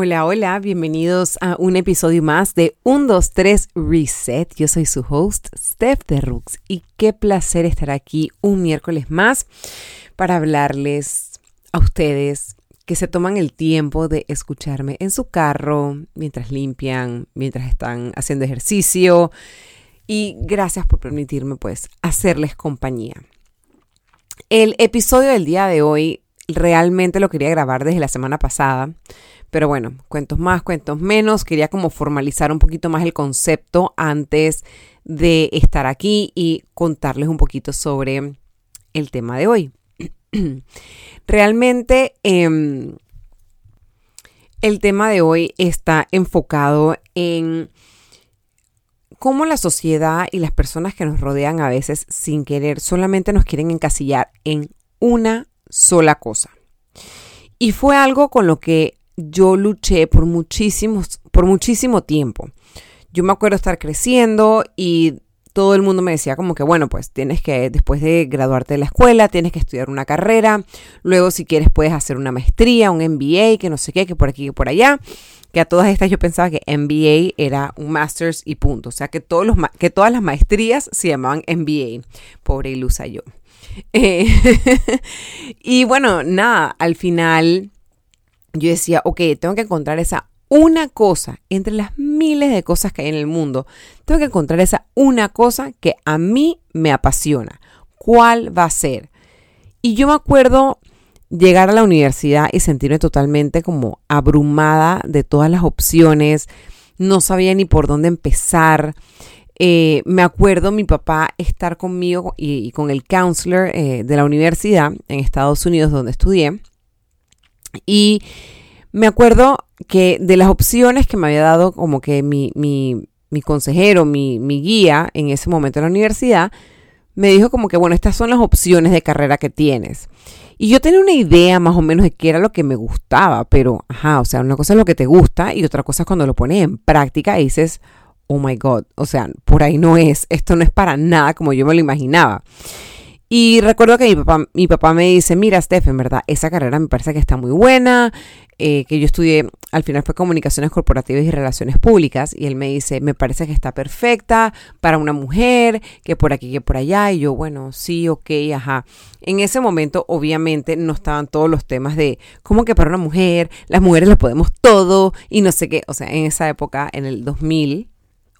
Hola, hola, bienvenidos a un episodio más de 1, 2, 3 Reset. Yo soy su host, Steph de Rooks, y qué placer estar aquí un miércoles más para hablarles a ustedes que se toman el tiempo de escucharme en su carro, mientras limpian, mientras están haciendo ejercicio. Y gracias por permitirme pues hacerles compañía. El episodio del día de hoy realmente lo quería grabar desde la semana pasada, pero bueno, cuentos más, cuentos menos. Quería como formalizar un poquito más el concepto antes de estar aquí y contarles un poquito sobre el tema de hoy. Realmente em, el tema de hoy está enfocado en cómo la sociedad y las personas que nos rodean a veces sin querer solamente nos quieren encasillar en una sola cosa. Y fue algo con lo que yo luché por muchísimos, por muchísimo tiempo. Yo me acuerdo estar creciendo y todo el mundo me decía como que, bueno, pues tienes que, después de graduarte de la escuela, tienes que estudiar una carrera, luego si quieres puedes hacer una maestría, un MBA, que no sé qué, que por aquí, que por allá, que a todas estas yo pensaba que MBA era un master's y punto, o sea que, todos los, que todas las maestrías se llamaban MBA, pobre ilusa yo. Eh, y bueno, nada, al final yo decía, ok, tengo que encontrar esa una cosa entre las miles de cosas que hay en el mundo. Tengo que encontrar esa una cosa que a mí me apasiona. ¿Cuál va a ser? Y yo me acuerdo llegar a la universidad y sentirme totalmente como abrumada de todas las opciones. No sabía ni por dónde empezar. Eh, me acuerdo mi papá estar conmigo y, con el counselor eh, de la universidad en Estados Unidos donde estudié. Y me acuerdo que de las opciones que me había dado como que mi, consejero, mi, mi, guía en ese momento en la universidad, me dijo como que, bueno, estas son las opciones de carrera que tienes. Y yo tenía una idea más o menos de qué era lo que me gustaba, pero, ajá, o sea, una cosa es lo que te gusta y otra cosa es cuando lo pones en práctica y dices, oh my God, o sea, por ahí no es, esto no es para nada como yo me lo imaginaba. Y recuerdo que mi papá, mi papá me dice, mira, Steph, en verdad, esa carrera me parece que está muy buena, eh, que yo estudié, al final fue comunicaciones corporativas y relaciones públicas, y él me dice, me parece que está perfecta para una mujer, que por aquí, que por allá, y yo, bueno, sí, ok, ajá. En ese momento, obviamente, no estaban todos los temas de, ¿cómo que para una mujer? Las mujeres lo podemos todo, y no sé qué, o sea, en esa época, en el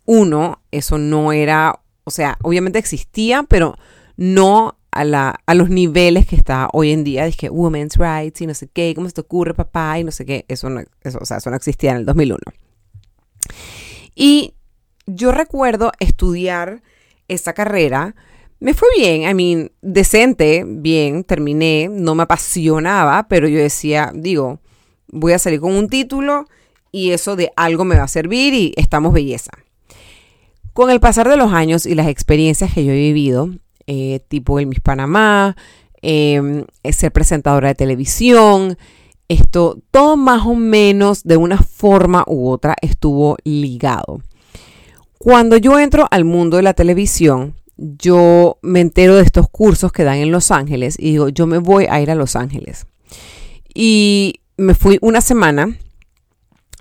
2001, eso no era, o sea, obviamente existía, pero no a, la, a los niveles que está hoy en día, es women's rights y no sé qué, cómo se te ocurre papá y no sé qué, eso no, eso, o sea, eso no existía en el 2001. Y yo recuerdo estudiar esa carrera, me fue bien, I mean, decente, bien, terminé, no me apasionaba, pero yo decía, digo, voy a salir con un título y eso de algo me va a servir y estamos belleza. Con el pasar de los años y las experiencias que yo he vivido, eh, tipo el Miss Panamá, em, ser presentadora de televisión. Esto, todo más o menos de una forma u otra estuvo ligado. Cuando yo entro al mundo de la televisión, yo me entero de estos cursos que dan en Los Ángeles y digo, yo me voy a ir a Los Ángeles. Y me fui una semana,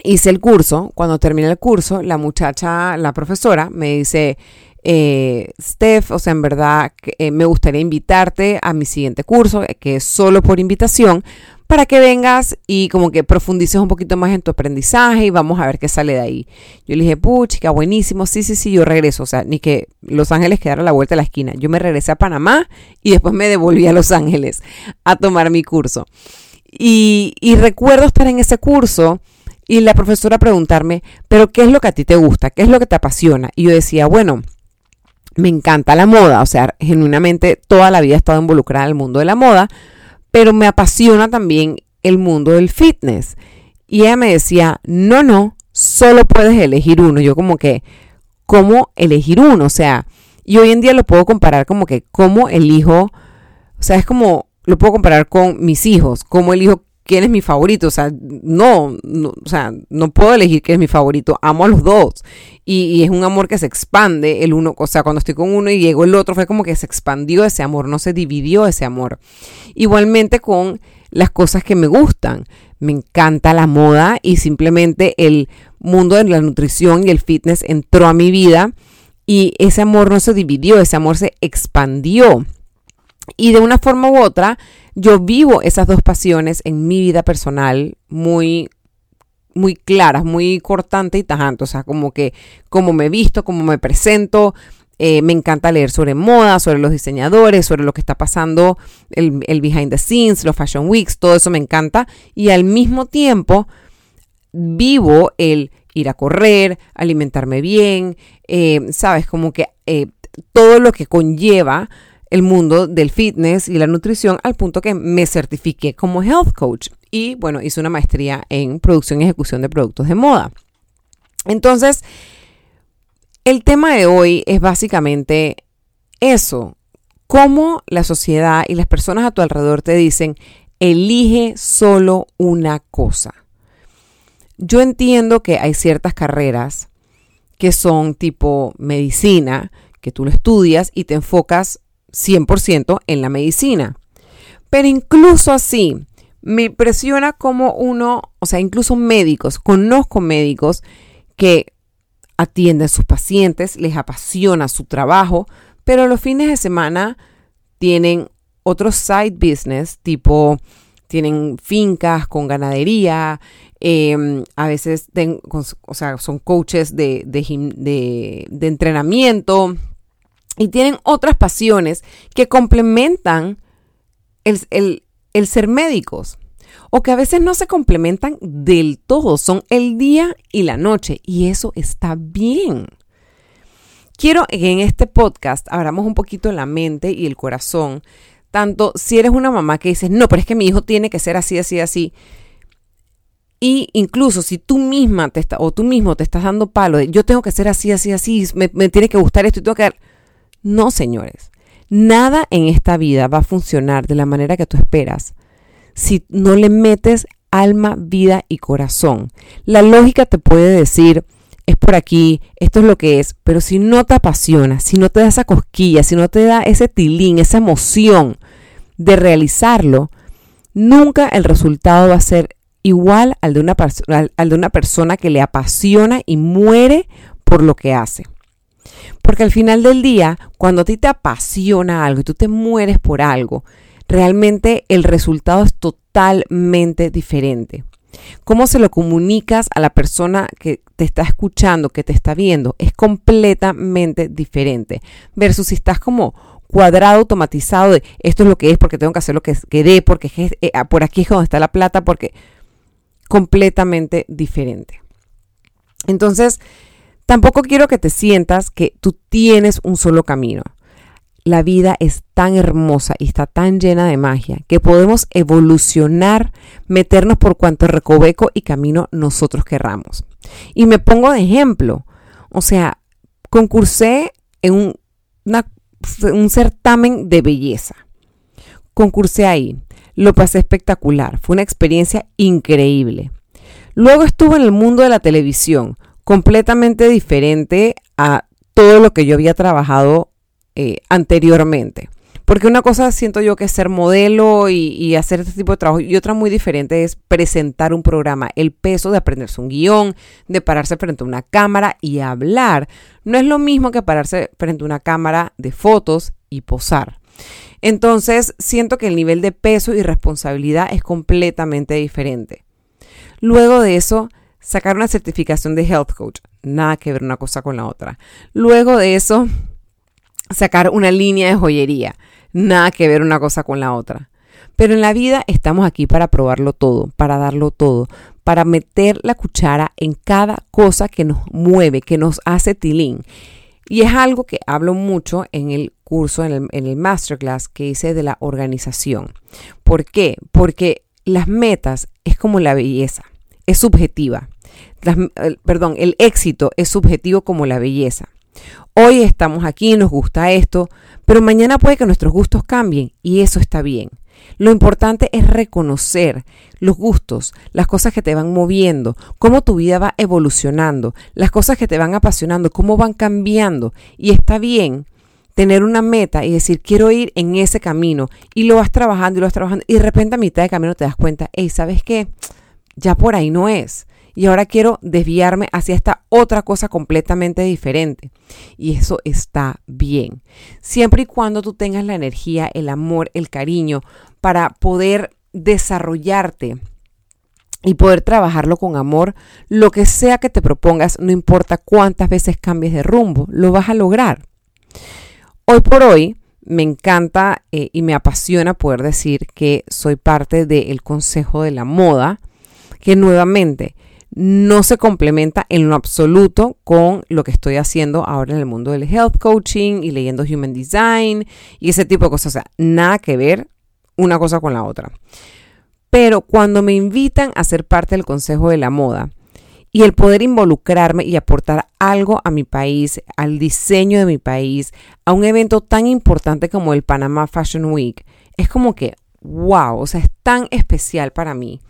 hice el curso, cuando terminé el curso, la muchacha, la profesora, me dice, eh, Steph, o sea, en verdad eh, me gustaría invitarte a mi siguiente curso, que es solo por invitación, para que vengas y como que profundices un poquito más en tu aprendizaje y vamos a ver qué sale de ahí. Yo le dije, puchica, buenísimo, sí, sí, sí, yo regreso. O sea, ni que Los Ángeles quedara a la vuelta de la esquina. Yo me regresé a Panamá y después me devolví a Los Ángeles a tomar mi curso. Y, y recuerdo estar en ese curso y la profesora preguntarme, pero ¿qué es lo que a ti te gusta? ¿Qué es lo que te apasiona? Y yo decía, bueno, me encanta la moda, o sea, genuinamente toda la vida he estado involucrada en el mundo de la moda, pero me apasiona también el mundo del fitness. Y ella me decía, no, no, solo puedes elegir uno. Yo como que, ¿cómo elegir uno? O sea, y hoy en día lo puedo comparar como que, ¿cómo elijo? O sea, es como, lo puedo comparar con mis hijos, ¿cómo elijo quién es mi favorito. O sea, no, o sea, no puedo elegir quién es mi favorito. Amo a los dos. Y, es un amor que se expande el uno. O sea, cuando estoy con uno y llegó el otro, fue como que se expandió ese amor, no se dividió ese amor. Igualmente con las cosas que me gustan. Me encanta la moda y simplemente el mundo de la nutrición y el fitness entró a mi vida y ese amor no se dividió, ese amor se expandió. Y de una forma u otra, yo vivo esas dos pasiones en mi vida personal muy muy claras, muy cortante y tajante, o sea, como que como me visto, como me presento, eh, me encanta leer sobre moda, sobre los diseñadores, sobre lo que está pasando, el, behind the scenes, los fashion weeks, todo eso me encanta. Y al mismo tiempo vivo el ir a correr, alimentarme bien, eh, sabes, como que eh, todo lo que conlleva el mundo del fitness y la nutrición al punto que me certifiqué como health coach y bueno, hice una maestría en producción y ejecución de productos de moda. Entonces, el tema de hoy es básicamente eso, cómo la sociedad y las personas a tu alrededor te dicen, elige solo una cosa. Yo entiendo que hay ciertas carreras que son tipo medicina, que tú lo estudias y te enfocas 100% en la medicina. Pero incluso así, me impresiona como uno, o sea, incluso médicos, conozco médicos que atiende a sus pacientes, les apasiona su trabajo, pero los fines de semana tienen otros side business, tipo tienen fincas con ganadería, em, a veces son coaches de, de, entrenamiento y tienen otras pasiones que complementan el, el ser médicos o que a veces no se complementan del todo, son el día y la noche y eso está bien. Quiero que en este podcast abramos un poquito la mente y el corazón, tanto si eres una mamá que dices, no, pero es que mi hijo tiene que ser así, así, así. Y incluso si tú misma te está, o tú mismo te estás dando palo de yo tengo que ser así, así, así, me, me tiene que gustar esto y tengo que dar. No, señores. Nada en esta vida va a funcionar de la manera que tú esperas si no le metes alma, vida y corazón. La lógica te puede decir, es por aquí, esto es lo que es, pero si no te apasiona, si no te da esa cosquilla, si no te da ese tilín, esa emoción de realizarlo, nunca el resultado va a ser igual al de una, al de una persona que le apasiona y muere por lo que hace. Porque al final del día, cuando a ti te apasiona algo y tú te mueres por algo, realmente el resultado es totalmente diferente. Cómo se lo comunicas a la persona que te está escuchando, que te está viendo, es completamente diferente. Versus si estás como cuadrado, automatizado de esto es lo que es porque tengo que hacer lo que quede, porque eh, ah, por aquí es donde está la plata, porque completamente diferente. Entonces, tampoco quiero que te sientas que tú tienes un solo camino la vida es tan hermosa y está tan llena de magia que podemos evolucionar, meternos por cuanto recoveco y camino nosotros querramos. Y me pongo de ejemplo, o sea, concursé en un, un certamen de belleza. Concursé ahí, lo pasé espectacular, fue una experiencia increíble. Luego estuve en el mundo de la televisión, completamente diferente a todo lo que yo había trabajado eh, anteriormente. Porque una cosa siento yo que es ser modelo y, hacer este tipo de trabajo y otra muy diferente es presentar un programa. El peso de aprenderse un guion, de pararse frente a una cámara y hablar. No es lo mismo que pararse frente a una cámara de fotos y posar. Entonces siento que el nivel de peso y responsabilidad es completamente diferente. Luego de eso, sacar una certificación de health coach. Nada que ver una cosa con la otra. Luego de eso, sacar una línea de joyería. Nada que ver una cosa con la otra. Pero en la vida estamos aquí para probarlo todo, para darlo todo, para meter la cuchara en cada cosa que nos mueve, que nos hace tilín. Y es algo que hablo mucho en el curso, en el, masterclass que hice de la organización. ¿Por qué? Porque las metas es como la belleza, es subjetiva. Perdón, el éxito es subjetivo como la belleza. Hoy estamos aquí, nos gusta esto, pero mañana puede que nuestros gustos cambien y eso está bien. Lo importante es reconocer los gustos, las cosas que te van moviendo, cómo tu vida va evolucionando, las cosas que te van apasionando, cómo van cambiando. Y está bien tener una meta y decir, quiero ir en ese camino, y lo vas trabajando y lo vas trabajando, y de repente a mitad de camino te das cuenta, hey, ¿sabes qué? Ya por ahí no es. Y ahora quiero desviarme hacia esta otra cosa completamente diferente. Y eso está bien. Siempre y cuando tú tengas la energía, el amor, el cariño para poder desarrollarte y poder trabajarlo con amor, lo que sea que te propongas, no importa cuántas veces cambies de rumbo, lo vas a lograr. Hoy por hoy me encanta eh, y me apasiona poder decir que soy parte del Consejo de la Moda, que nuevamente no se complementa en lo absoluto con lo que estoy haciendo ahora en el mundo del health coaching y leyendo human design y ese tipo de cosas. O sea, nada que ver una cosa con la otra. Pero cuando me invitan a ser parte del Consejo de la Moda, y el poder involucrarme y aportar algo a mi país, al diseño de mi país, a un evento tan importante como el Panama Fashion Week, es como que, wow, o sea, es tan especial para mí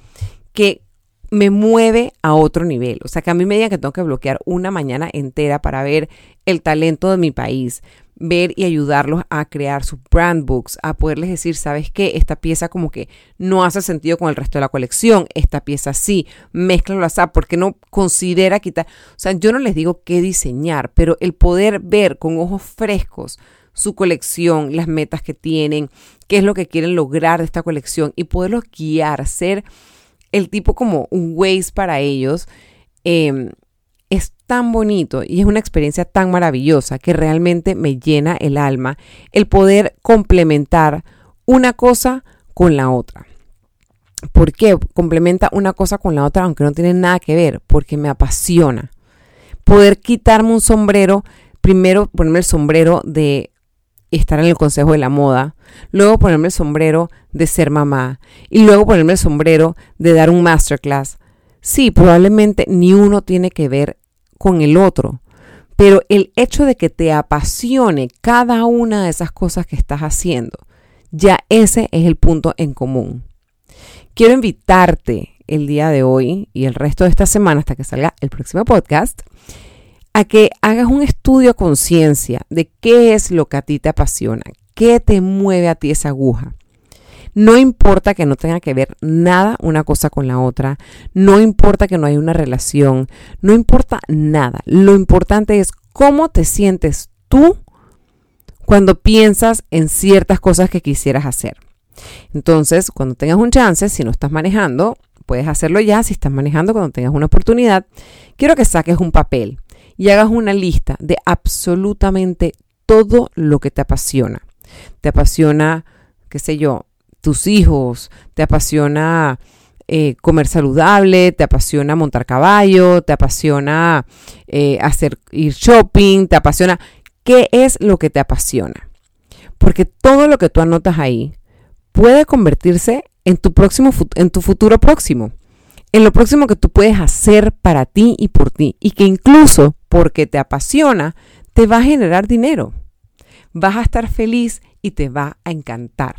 que me mueve a otro nivel. O sea, que a mí me digan que tengo que bloquear una mañana entera para ver el talento de mi país, ver y ayudarlos a crear sus brand books, a poderles decir, ¿sabes qué? Esta pieza como que no hace sentido con el resto de la colección, esta pieza sí, mezclalo así, porque no considera quitar, o sea, yo no les digo qué diseñar, pero el poder ver con ojos frescos su colección, las metas que tienen, qué es lo que quieren lograr de esta colección y poderlos guiar, ser el tipo como un Waze para ellos, em, es tan bonito y es una experiencia tan maravillosa que realmente me llena el alma el poder complementar una cosa con la otra. ¿Por qué complementa una cosa con la otra aunque no tiene nada que ver? Porque me apasiona. Poder quitarme un sombrero, primero ponerme el sombrero de estar en el Consejo de la Moda, luego ponerme el sombrero de ser mamá y luego ponerme el sombrero de dar un masterclass. Sí, probablemente ni uno tiene que ver con el otro, pero el hecho de que te apasione cada una de esas cosas que estás haciendo, ya ese es el punto en común. Quiero invitarte el día de hoy y el resto de esta semana hasta que salga el próximo podcast a que hagas un estudio a conciencia de qué es lo que a ti te apasiona, qué te mueve a ti esa aguja. No importa que no tenga que ver nada una cosa con la otra, no importa que no haya una relación, no importa nada. Lo importante es cómo te sientes tú cuando piensas en ciertas cosas que quisieras hacer. Entonces, cuando tengas un chance, si no estás manejando, puedes hacerlo ya. Si estás manejando, cuando tengas una oportunidad, quiero que saques un papel y hagas una lista de absolutamente todo lo que te apasiona. Te apasiona, qué sé yo, tus hijos, te apasiona eh, comer saludable, te apasiona montar caballo, te apasiona eh, hacer ir shopping, te apasiona. ¿Qué es lo que te apasiona? Porque todo lo que tú anotas ahí puede convertirse en tu próximo en tu futuro próximo en lo próximo que tú puedes hacer para ti y por ti. Y que incluso porque te apasiona, te va a generar dinero. Vas a estar feliz y te va a encantar.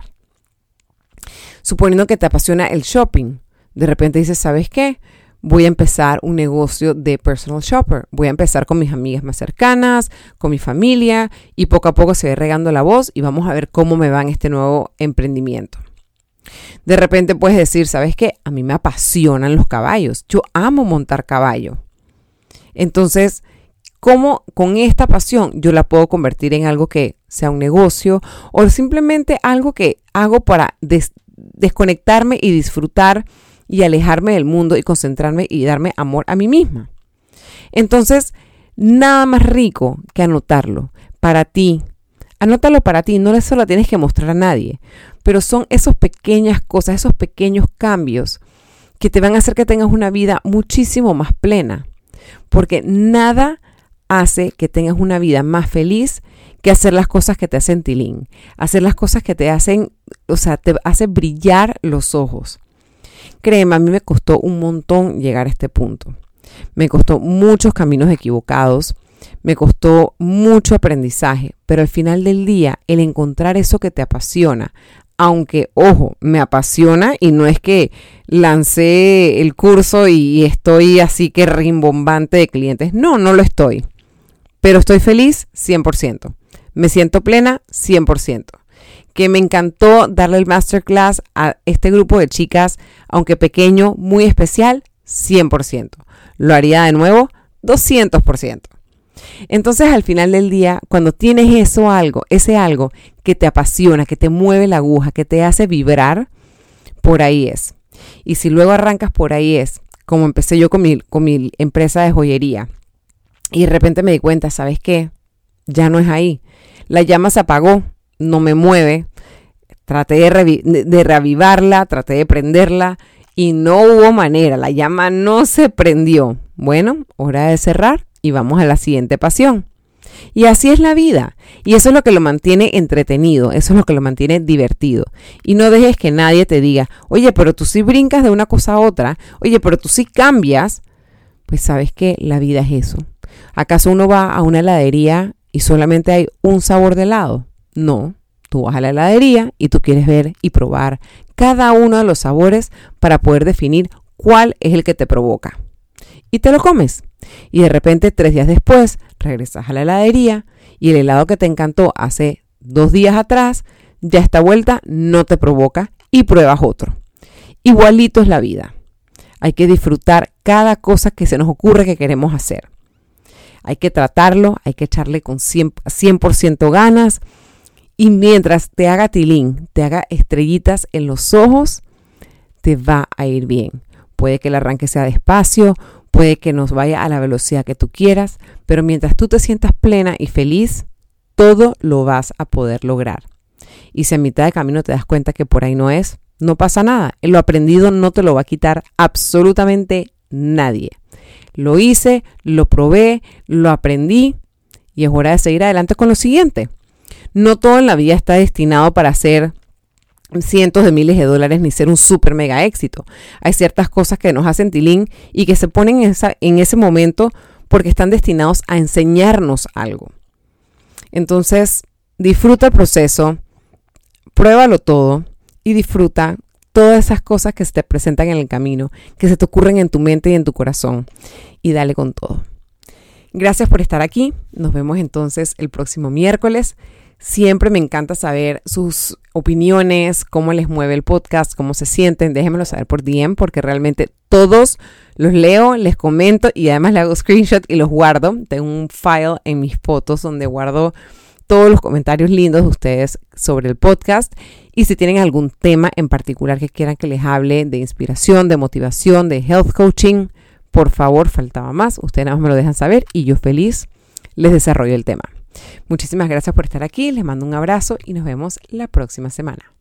Suponiendo que te apasiona el shopping, de repente dices, ¿sabes qué? Voy a empezar un negocio de personal shopper. Voy a empezar con mis amigas más cercanas, con mi familia y poco a poco se va regando la voz y vamos a ver cómo me va en este nuevo emprendimiento. De repente puedes decir, ¿sabes qué? A mí me apasionan los caballos. Yo amo montar caballo. Entonces, ¿cómo con esta pasión yo la puedo convertir en algo que sea un negocio o simplemente algo que hago para desconectarme y disfrutar y alejarme del mundo y concentrarme y darme amor a mí misma? Entonces, nada más rico que anotarlo para ti, Anótalo para ti, no eso lo tienes que mostrar a nadie, pero son esas pequeñas cosas, esos pequeños cambios que te van a hacer que tengas una vida muchísimo más plena, porque nada hace que tengas una vida más feliz que hacer las cosas que te hacen tilín, hacer las cosas que te hacen, o sea, te hace brillar los ojos. Créeme, a mí me costó un montón llegar a este punto. Me costó muchos caminos equivocados me costó mucho aprendizaje, pero al final del día, el encontrar eso que te apasiona, aunque, ojo, me apasiona y no es que lancé el curso y estoy así que rimbombante de clientes. No, no lo estoy. Pero estoy feliz 100%. Me siento plena 100%. Que me encantó darle el masterclass a este grupo de chicas, aunque pequeño, muy especial, 100%. Lo haría de nuevo 200%. Entonces al final del día, cuando tienes eso algo, ese algo que te apasiona, que te mueve la aguja, que te hace vibrar, por ahí es. Y si luego arrancas por ahí es, como empecé yo con mi, con mi empresa de joyería, y de repente me di cuenta, ¿sabes qué? Ya no es ahí. La llama se apagó, no me mueve. Traté de, reavivarla, traté de prenderla y no hubo manera. La llama no se prendió. Bueno, hora de cerrar y vamos a la siguiente pasión. Y así es la vida. Y eso es lo que lo mantiene entretenido, eso es lo que lo mantiene divertido. Y no dejes que nadie te diga, oye, pero tú sí brincas de una cosa a otra, oye, pero tú sí cambias. Pues sabes que la vida es eso. ¿Acaso uno va a una heladería y solamente hay un sabor de helado? No, tú vas a la heladería y tú quieres ver y probar cada uno de los sabores para poder definir cuál es el que te provoca. Y te lo comes. Y de repente, tres días después, regresas a la heladería y el helado que te encantó hace dos días atrás, ya esta vuelta no te provoca y pruebas otro. Igualito es la vida. Hay que disfrutar cada cosa que se nos ocurre que queremos hacer. Hay que tratarlo, hay que echarle con 100%, ganas. Y mientras te haga tilín, te haga estrellitas en los ojos, te va a ir bien. Puede que el arranque sea despacio, puede que nos vaya a la velocidad que tú quieras, pero mientras tú te sientas plena y feliz, todo lo vas a poder lograr. Y si a mitad de camino te das cuenta que por ahí no es, no pasa nada. Lo aprendido no te lo va a quitar absolutamente nadie. Lo hice, lo probé, lo aprendí y es hora de seguir adelante con lo siguiente. No todo en la vida está destinado para ser cientos de miles de dólares ni ser un super mega éxito. Hay ciertas cosas que nos hacen tilín y que se ponen en, en ese momento porque están destinados a enseñarnos algo. Entonces, disfruta el proceso, pruébalo todo y disfruta todas esas cosas que se te presentan en el camino, que se te ocurren en tu mente y en tu corazón. Y dale con todo. Gracias por estar aquí. Nos vemos entonces el próximo miércoles. Siempre me encanta saber sus opiniones, cómo les mueve el podcast, cómo se sienten. Déjenmelo saber por DM porque realmente todos los leo, les comento y además le hago screenshot y los guardo. Tengo un file en mis fotos donde guardo todos los comentarios lindos de ustedes sobre el podcast. Y si tienen algún tema en particular que quieran que les hable de inspiración, de motivación, de health coaching, por favor, faltaba más. Ustedes nada más me lo dejan saber y yo feliz les desarrollo el tema. Muchísimas gracias por estar aquí, les mando un abrazo y nos vemos la próxima semana.